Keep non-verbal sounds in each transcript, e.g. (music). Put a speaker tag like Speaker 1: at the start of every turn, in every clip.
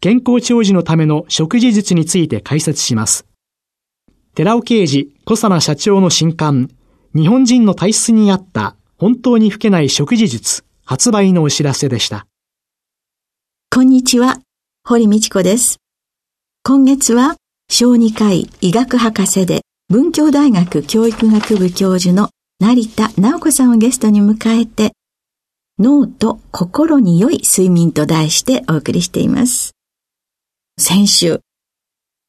Speaker 1: 健康長寿のための食事術について解説します。寺尾啓治小佐奈社長の新刊、日本人の体質に合った本当に老けない食事術発売のお知らせでした。
Speaker 2: こんにちは、堀道子です。今月は小児科医医学博士で文教大学教育学部教授の成田直子さんをゲストに迎えて脳と心に良い睡眠と題してお送りしています。先週、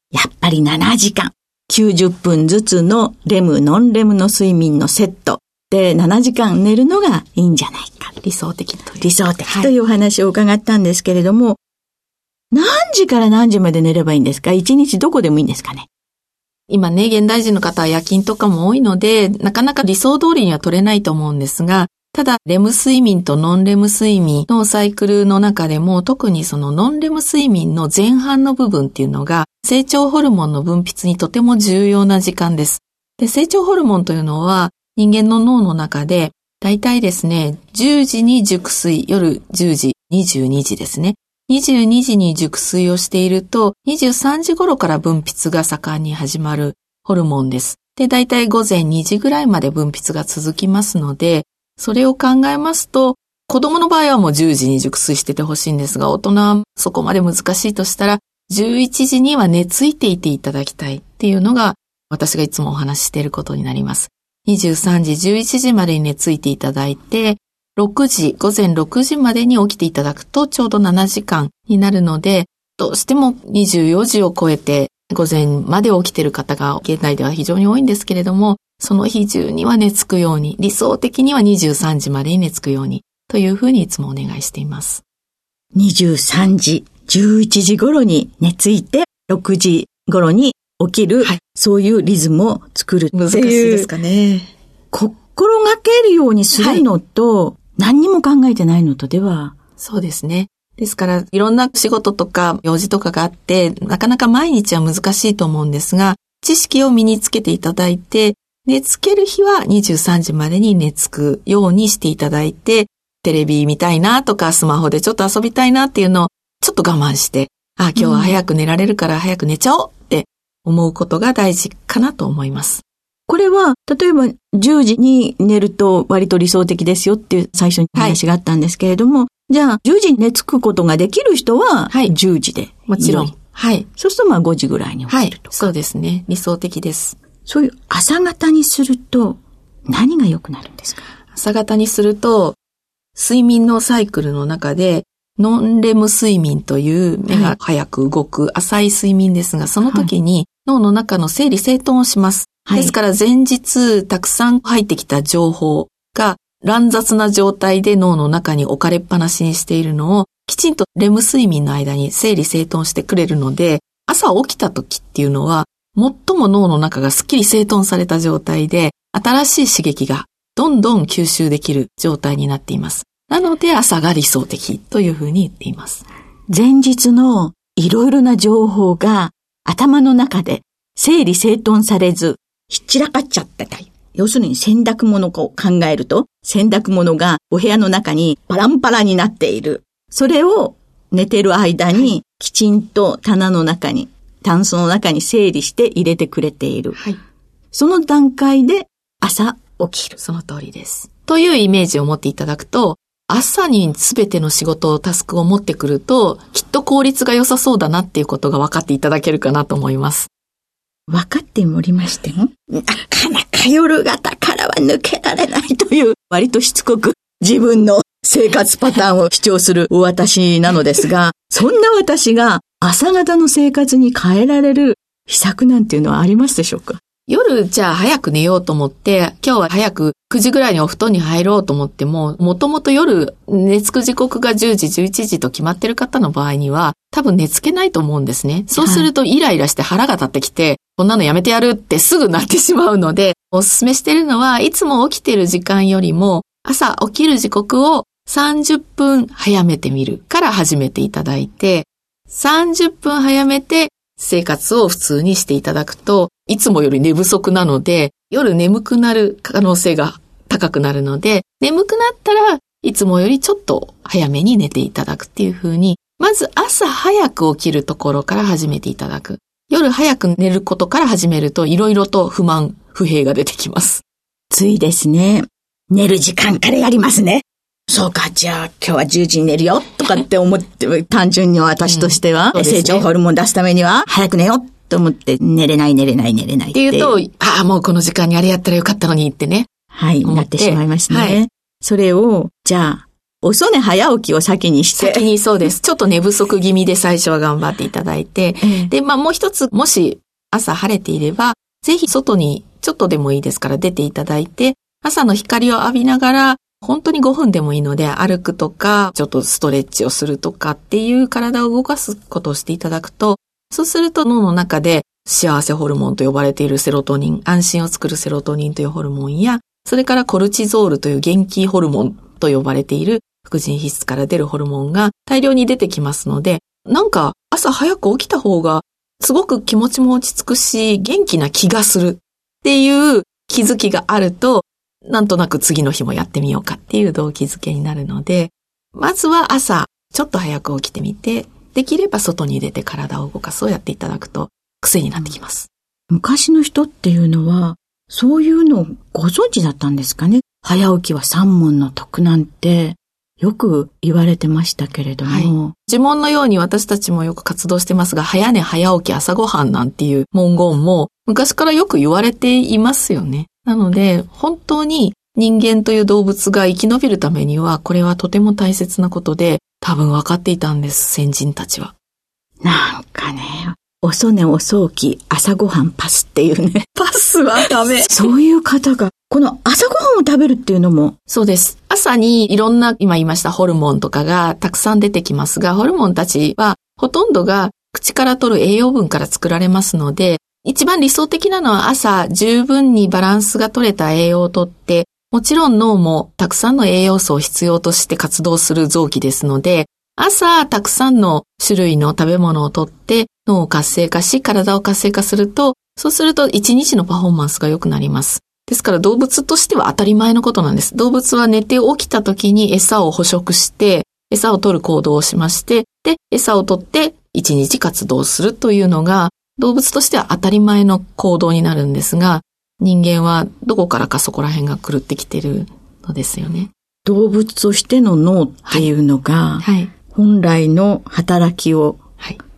Speaker 2: やっぱり7時間、90分ずつのレム、ノンレムの睡眠のセット。で7時間寝るのがいいんじゃないか。
Speaker 3: 理想的と
Speaker 2: 理想的。というお話を伺ったんですけれども、はい、何時から何時まで寝ればいいんですか？一日どこでもいいんですかね？
Speaker 3: 今ね、現代人の方は夜勤とかも多いので、なかなか理想通りには取れないと思うんですが、ただ、レム睡眠とノンレム睡眠のサイクルの中でも、特にそのノンレム睡眠の前半の部分っていうのが、成長ホルモンの分泌にとても重要な時間です。で、成長ホルモンというのは、人間の脳の中で、だいたいですね、10時に熟睡、夜10時、22時ですね。22時に熟睡をしていると、23時頃から分泌が盛んに始まるホルモンです。で、だいたい午前2時ぐらいまで分泌が続きますので、それを考えますと、子供の場合はもう10時に熟睡しててほしいんですが、大人はそこまで難しいとしたら、11時には寝ついていていただきたいっていうのが、私がいつもお話ししていることになります。23時、11時までに寝ついていただいて、6時、午前6時までに起きていただくとちょうど7時間になるので、どうしても24時を超えて午前まで起きている方が現代では非常に多いんですけれども、その日中には寝つくように、理想的には23時までに寝つくように、というふうにいつもお願いしています。
Speaker 2: 23時、11時頃に寝ついて、6時頃に起きる、はい、そういうリズムを作るっていう。難
Speaker 3: しいですかね。
Speaker 2: 心がけるようにするのと、はい、何にも考えてないのとでは。
Speaker 3: そうですね。ですから、いろんな仕事とか用事とかがあって、なかなか毎日は難しいと思うんですが、知識を身につけていただいて、寝つける日は23時までに寝つくようにしていただいて、テレビ見たいなとかスマホでちょっと遊びたいなっていうのをちょっと我慢して、あ、今日は早く寝られるから早く寝ちゃおうって思うことが大事かなと思います。
Speaker 2: これは、例えば10時に寝ると割と理想的ですよっていう最初に話があったんですけれども、はい、じゃあ10時に寝つくことができる人は、10時で、はい、
Speaker 3: もちろん。はい。
Speaker 2: そうするとまあ5時ぐらいに起きるとか、はい。
Speaker 3: そうですね。理想的です。
Speaker 2: そういう朝型にすると何が良くなるんですか？
Speaker 3: 朝型にすると、睡眠のサイクルの中で、ノンレム睡眠という目が早く動く浅い睡眠ですが、その時に脳の中の整理整頓をします。はい、ですから前日たくさん入ってきた情報が乱雑な状態で脳の中に置かれっぱなしにしているのをきちんとレム睡眠の間に整理整頓してくれるので、朝起きた時っていうのは最も脳の中がすっきり整頓された状態で、新しい刺激がどんどん吸収できる状態になっています。なので朝が理想的というふうに言っています。
Speaker 2: 前日のいろいろな情報が頭の中で整理整頓されず、ひっちらかっちゃってたり。要するに洗濯物を考えると、洗濯物がお部屋の中にパランパラになっている。それを寝てる間にきちんと棚の中にタンスの中に整理して入れてくれている。はい。その段階で朝起きる。
Speaker 3: その通りです。というイメージを持っていただくと、朝に全ての仕事をタスクを持ってくると、きっと効率が良さそうだなっていうことが分かっていただけるかなと思います。
Speaker 2: 分かっておりましても、なかなか夜型からは抜けられないという、割としつこく自分の生活パターンを主張する私なのですが、そんな私が朝型の生活に変えられる秘策なんていうのはありますでしょうか？
Speaker 3: 夜、じゃあ早く寝ようと思って、今日は早く9時ぐらいにお布団に入ろうと思っても、もともと夜寝つく時刻が10時、11時と決まってる方の場合には、多分寝つけないと思うんですね。そうするとイライラして腹が立ってきて、こんなのやめてやるってすぐなってしまうので、おすすめしてるのは、いつも起きてる時間よりも、朝起きる時刻を30分早めてみるから始めていただいて、30分早めて生活を普通にしていただくと、いつもより寝不足なので、夜眠くなる可能性が高くなるので、眠くなったらいつもよりちょっと早めに寝ていただくっていう風に、まず朝早く起きるところから始めていただく。夜早く寝ることから始めると、いろいろと不満、不平が出てきます。
Speaker 2: ついですね。寝る時間からやりますね。そうか、じゃあ今日は10時に寝るよとかって思って、単純に私としては、(laughs) うんね、成長ホルモン出すためには早く寝ようと思って寝れない寝れない寝れない
Speaker 3: って。っていうと、ああ、もうこの時間にあれやったらよかったのにってね。
Speaker 2: はい、なってしまいますね。はい、それを、じゃあ、遅寝早起きを先にして。
Speaker 3: 先にそうです。ちょっと寝不足気味で最初は頑張っていただいて。で、まあもう一つ、もし朝晴れていれば、ぜひ外にちょっとでもいいですから出ていただいて、朝の光を浴びながら本当に5分でもいいので、歩くとか、ちょっとストレッチをするとかっていう体を動かすことをしていただくと、そうすると脳の中で幸せホルモンと呼ばれているセロトニン、安心を作るセロトニンというホルモンや、それからコルチゾールという元気ホルモンと呼ばれている副腎皮質から出るホルモンが大量に出てきますので、なんか朝早く起きた方がすごく気持ちも落ち着くし、元気な気がするっていう気づきがあると、なんとなく次の日もやってみようかっていう動機づけになるので、まずは朝、ちょっと早く起きてみて、できれば外に出て体を動かすをやっていただくと癖になってきます。
Speaker 2: 昔の人っていうのは、そういうのをご存知だったんですかね？早起きは三問の得なんて、よく言われてましたけれども、はい、
Speaker 3: 呪文のように私たちもよく活動してますが、早寝早起き朝ごはんなんていう文言も昔からよく言われていますよね。なので、本当に人間という動物が生き延びるためには、これはとても大切なことで、多分分かっていたんです、先人たちは。
Speaker 2: なんかね、遅寝遅起き、朝ごはんパスっていうね。(laughs)
Speaker 3: パスはダメ。
Speaker 2: そういう方が、この朝ごはんを食べるっていうのも。
Speaker 3: そうです。朝にいろんな、今言いましたホルモンとかがたくさん出てきますが、ホルモンたちはほとんどが口から取る栄養分から作られますので、一番理想的なのは朝十分にバランスが取れた栄養をとって、もちろん脳もたくさんの栄養素を必要として活動する臓器ですので、朝たくさんの種類の食べ物をとって脳を活性化し体を活性化すると、そうすると一日のパフォーマンスが良くなります。ですから動物としては当たり前のことなんです。動物は寝て起きた時に餌を捕食して、餌を取る行動をしまして、で、餌を取って一日活動するというのが動物としては当たり前の行動になるんですが、人間はどこからかそこら辺が狂ってきてるのですよね。
Speaker 2: 動物としての脳っていうのが、はい、本来の働きを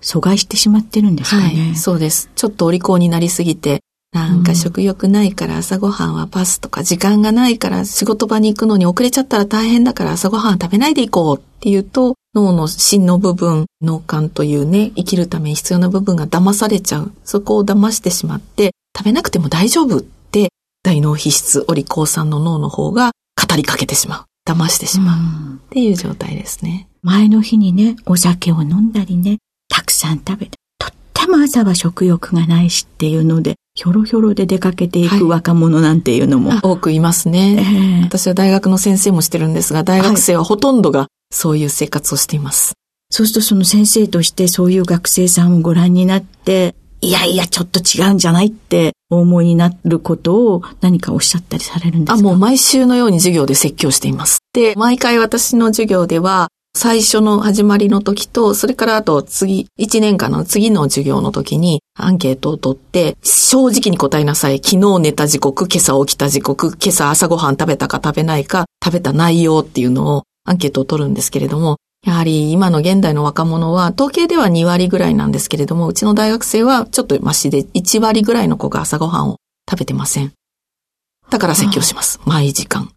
Speaker 2: 阻害してしまってるんですかね、はい、
Speaker 3: そうです。ちょっとお利口になりすぎて、なんか食欲ないから朝ごはんはパスとか、時間がないから仕事場に行くのに遅れちゃったら大変だから朝ごはん食べないで行こうっていうと、脳の芯の部分、脳幹というね、生きるために必要な部分が騙されちゃう。そこを騙してしまって、食べなくても大丈夫って、大脳皮質、お利口さんの脳の方が語りかけてしまう。騙してしまう。っていう状態ですね。
Speaker 2: 前の日にね、お酒を飲んだりね、たくさん食べて、とっても朝は食欲がないしっていうので、ひょろひょろで出かけていく若者なんていうのも、はい、
Speaker 3: 多くいますね、えー、私は大学の先生もしてるんですが、大学生はほとんどがそういう生活をしています。はい、
Speaker 2: そうするとその先生としてそういう学生さんをご覧になって、いやいや、ちょっと違うんじゃないってお思いになることを何かおっしゃったりされるんですか？あ、
Speaker 3: もう毎週のように授業で説教しています。で、毎回私の授業では、最初の始まりの時と、それからあと次、1年間の次の授業の時にアンケートを取って、正直に答えなさい。昨日寝た時刻、今朝起きた時刻、今朝朝ごはん食べたか食べないか、食べた内容っていうのをアンケートを取るんですけれども、やはり今の現代の若者は、統計では2割ぐらいなんですけれども、うちの大学生はちょっとマシで1割ぐらいの子が朝ごはんを食べてません。だから説教します。毎時間。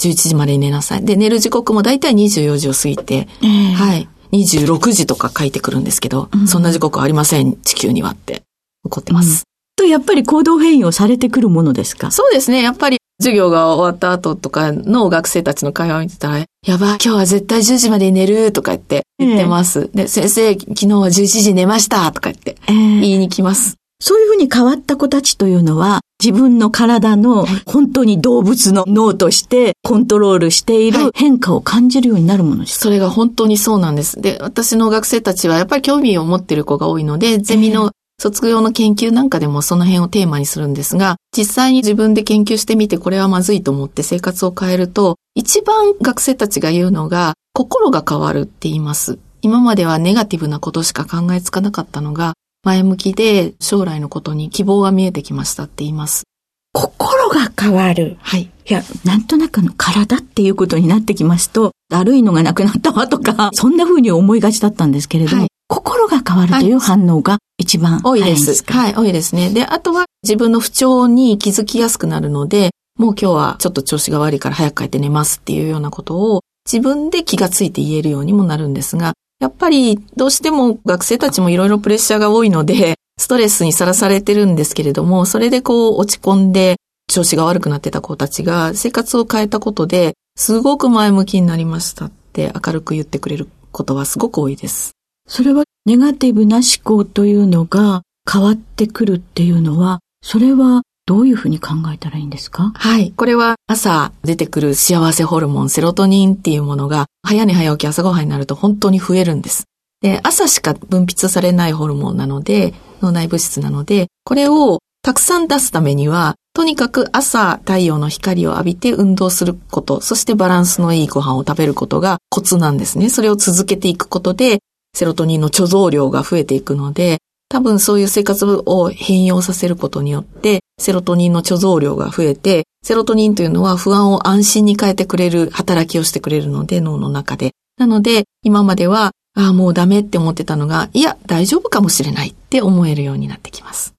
Speaker 3: 11時までに寝なさい。で、寝る時刻もだいたい24時を過ぎて、
Speaker 2: ええ
Speaker 3: はい。26時とか書いてくるんですけど、
Speaker 2: うん
Speaker 3: そんな時刻ありません、地球にはって怒ってます。
Speaker 2: と、やっぱり行動変容されてくるものですか？
Speaker 3: そうですね。やっぱり授業が終わった後とかの学生たちの会話を見てたら、やばい、今日は絶対10時までに寝るとか言って言ってます。で、先生、昨日は11時に寝ましたとか言って
Speaker 2: ええ
Speaker 3: 言いに来ます。
Speaker 2: そういうふうに変わった子たちというのは、自分の体の本当に動物の脳としてコントロールしてい
Speaker 3: はい
Speaker 2: る変化を感じるようになるものですか、
Speaker 3: それが本当にそうなんです。で、私の学生たちはやっぱり興味を持ってる子が多いので、ゼミの卒業の研究なんかでもその辺をテーマにするんですが、実際に自分で研究してみてこれはまずいと思って生活を変えると、一番学生たちが言うのが、心が変わるって言います。今まではネガティブなことしか考えつかなかったのが、前向きで将来のことに希望が見えてきましたって言います。
Speaker 2: 心が変わる。
Speaker 3: はい。
Speaker 2: いや、なんとなくの体っていうことになってきますと、だるいのがなくなったわとか、そんな風に思いがちだったんですけれども、
Speaker 3: はい
Speaker 2: 心が変わるという反応が一番
Speaker 3: 多いで。
Speaker 2: すすか
Speaker 3: はい、多いですね。で、あとは自分の不調に気づきやすくなるので、もう今日はちょっと調子が悪いから早く帰って寝ますっていうようなことを自分で気がついて言えるようにもなるんですが、やっぱりどうしても学生たちもいろいろプレッシャーが多いので、ストレスにさらされてるんですけれども、それでこう落ち込んで調子が悪くなってた子たちが生活を変えたことで、すごく前向きになりましたって明るく言ってくれることはすごく多いです。
Speaker 2: それはネガティブな思考というのが変わってくるっていうのは、それはどういうふうに考えたらいいんですか？
Speaker 3: はい。これは朝出てくる幸せホルモン、セロトニンっていうものが、早寝早起き朝ごはんになると本当に増えるんです。で、朝しか分泌されないホルモンなので、脳内物質なので、これをたくさん出すためには、とにかく朝太陽の光を浴びて運動すること、そしてバランスのいいご飯を食べることがコツなんですね。それを続けていくことで、セロトニンの貯蔵量が増えていくので、多分そういう生活を変容させることによって、セロトニンの貯蔵量が増えて、セロトニンというのは不安を安心に変えてくれる働きをしてくれるので、脳の中で。なので、今までは、ああ、もうダメって思ってたのが、いや、大丈夫かもしれないって思えるようになってきます。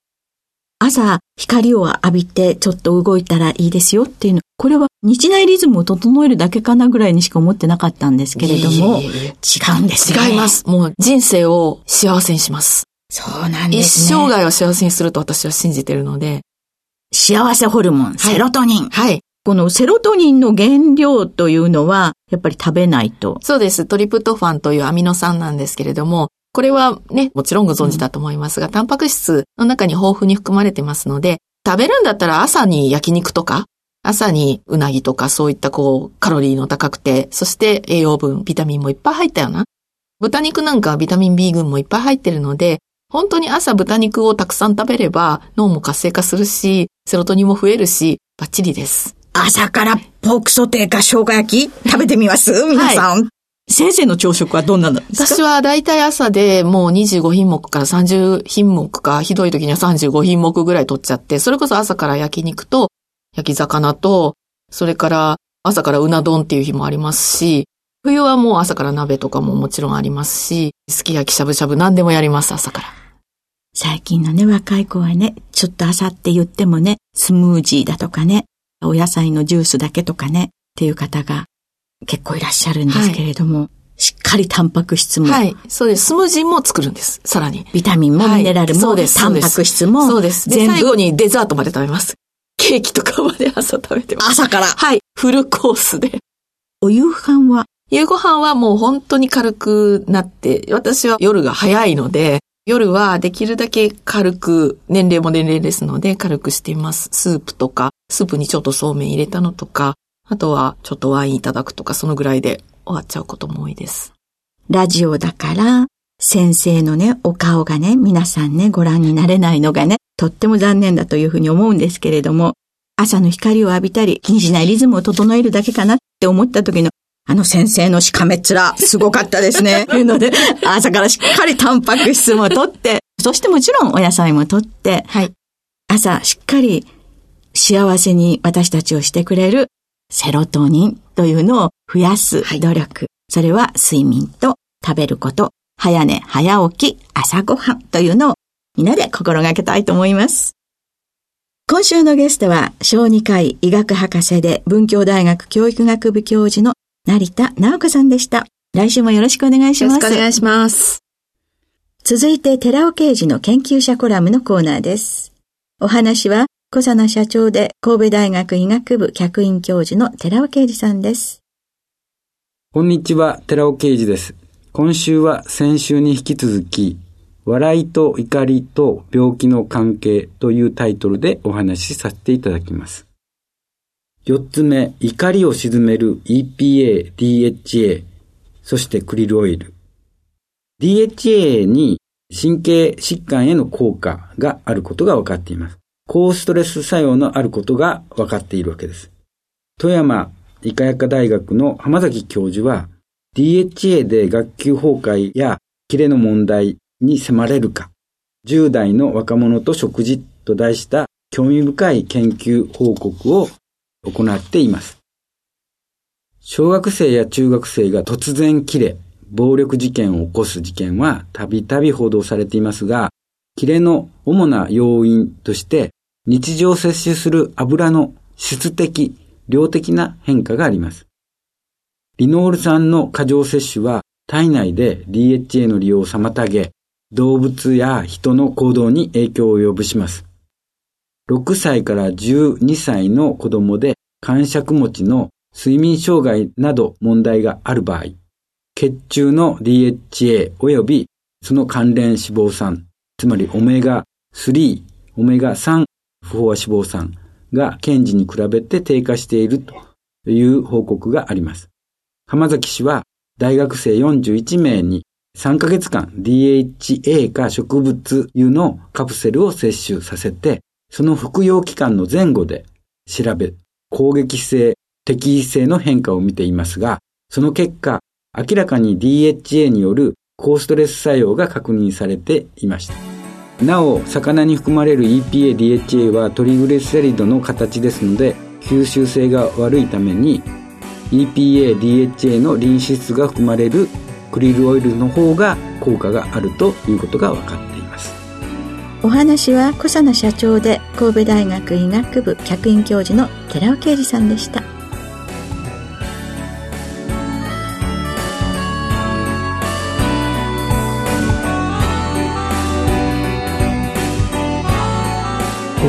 Speaker 2: 朝光を浴びてちょっと動いたらいいですよっていうの、これは日内リズムを整えるだけかなぐらいにしか思ってなかったんですけれども、違うんですね。
Speaker 3: 違いま。す。もう人生を幸せにします。
Speaker 2: そうなんで
Speaker 3: 一
Speaker 2: すね。
Speaker 3: 生涯を幸せにすると私は信じてるので。
Speaker 2: 幸せホルモン、セロトニン。
Speaker 3: はい。
Speaker 2: このセロトニンの原料というのは、やっぱり食べないと。
Speaker 3: そうです。トリプトファンというアミノ酸なんですけれども、これはね、もちろんご存知だと思いますが、タンパク質の中に豊富に含まれてますので、食べるんだったら朝に焼肉とか、朝にうなぎとかそういったこう、カロリーの高くて、そして栄養分、ビタミンもいっぱい入ったような。豚肉なんかはビタミン B 群もいっぱい入ってるので、本当に朝豚肉をたくさん食べれば脳も活性化するし、セロトニンも増えるし、バッチリです。
Speaker 2: 朝からポークソテーか生姜焼き？(laughs) 食べてみます？皆さん。先生の朝食はどんなのですか？
Speaker 3: 私はだいたい朝でもう25品目から30品目か、ひどい時には35品目ぐらい取っちゃって、それこそ朝から焼肉と焼き魚と、それから朝からうな丼っていう日もありますし、冬はもう朝から鍋とかももちろんありますし、すき焼きしゃぶしゃぶ何でもやります、朝から。
Speaker 2: 最近のね、若い子はね、ちょっと朝って言ってもね、スムージーだとかね、お野菜のジュースだけとかね、っていう方が結構いらっしゃるんですけれども、しっかりタンパク質も、
Speaker 3: はい、そうです。スムージーも作るんです、さらに。
Speaker 2: ビタミンも
Speaker 3: はい
Speaker 2: ミネラルも、
Speaker 3: そうです
Speaker 2: タンパク質も、
Speaker 3: そうです。で、
Speaker 2: 全部
Speaker 3: 最後にデザートまで食べます。ケーキとかまで朝食べてます。
Speaker 2: 朝から。
Speaker 3: はい、フルコースで。
Speaker 2: お夕飯は
Speaker 3: 夕ご飯はもう本当に軽くなって、私は夜が早いので、夜はできるだけ軽く、年齢も年齢ですので軽くしています。スープとか、スープにちょっとそうめん入れたのとか、あとはちょっとワインいただくとか、そのぐらいで終わっちゃうことも多いです。
Speaker 2: ラジオだから、先生のね、お顔がね、皆さんね、ご覧になれないのがね、とっても残念だというふうに思うんですけれども、朝の光を浴びたり、気にしないリズムを整えるだけかなって思った時の、あの先生のしかめっ面、すごかったですね。と (laughs) いうので、朝からしっかりタンパク質もとって、(laughs) そしてもちろんお野菜もとって、
Speaker 3: はい。
Speaker 2: 朝しっかり幸せに私たちをしてくれるセロトニンというのを増やす努力。はい、それは睡眠と食べること、早寝早起き朝ごはんというのをみんなで心がけたいと思います。今週のゲストは小児科医医学博士で文教大学教育学部教授の成田直子さんでした。来週もよろしくお願いします。よ
Speaker 3: ろしくお願いします。
Speaker 2: 続いて寺尾刑事の研究者コラムのコーナーです。お話は小佐奈社長で神戸大学医学部客員教授の寺尾啓二さんです。
Speaker 4: こんにちは、寺尾啓二です。今週は先週に引き続き、笑いと怒りと病気の関係というタイトルでお話しさせていただきます。四つ目、怒りを鎮める EPA、DHA、そしてクリルオイル。DHA に神経疾患への効果があることが分かっています。高ストレス作用のあることが分かっているわけです。富山医科薬科大学の浜崎教授は DHA で学級崩壊やキレの問題に迫れるか、10代の若者と食事と題した興味深い研究報告を行っています。小学生や中学生が突然キレ、暴力事件を起こす事件はたびたび報道されていますが、キレの主な要因として日常摂取する油の質的、量的な変化があります。リノール酸の過剰摂取は体内で DHA の利用を妨げ、動物や人の行動に影響を及ぼします。6歳から12歳の子供で感触持ちの睡眠障害など問題がある場合、血中の DHA 及びその関連脂肪酸、つまりオメガ3、オメガ3不飽和脂肪酸が検事に比べて低下しているという報告があります。浜崎氏は大学生41名に3ヶ月間 DHA か植物油のカプセルを摂取させて、その服用期間の前後で調べ、攻撃性、適宜性の変化を見ていますが、その結果、明らかに DHA による高ストレス作用が確認されていました。なお魚に含まれる EPA、DHA はトリグレセリドの形ですので吸収性が悪いために EPA、DHA のリン脂質が含まれるクリルオイルの方が効果があるということが分かっています
Speaker 2: お話は小佐奈社長で神戸大学医学部客員教授の寺尾啓二さんでした。
Speaker 1: こ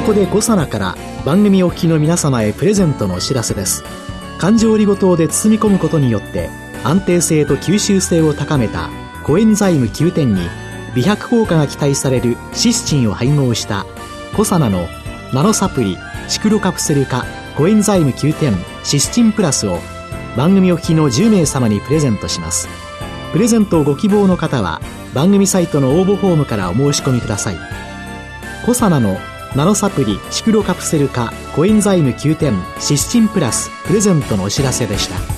Speaker 1: こで5サナから番組お聞きの皆様へプレゼントのお知らせです。環状オリゴ糖で包み込むことによって安定性と吸収性を高めたコエンザイム9点に美白効果が期待されるシスチンを配合したコサナのナノサプリシクロカプセル化コエンザイム9点シスチンプラスを番組お聞きの10名様にプレゼントします。プレゼントをご希望の方は番組サイトの応募フォームからお申し込みください。コサナのナノサプリシクロカプセル化コエンザイム9点シスチンプラスプレゼントのお知らせでした。